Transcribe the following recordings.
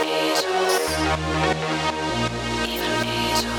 Angels, angels,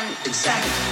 Exact.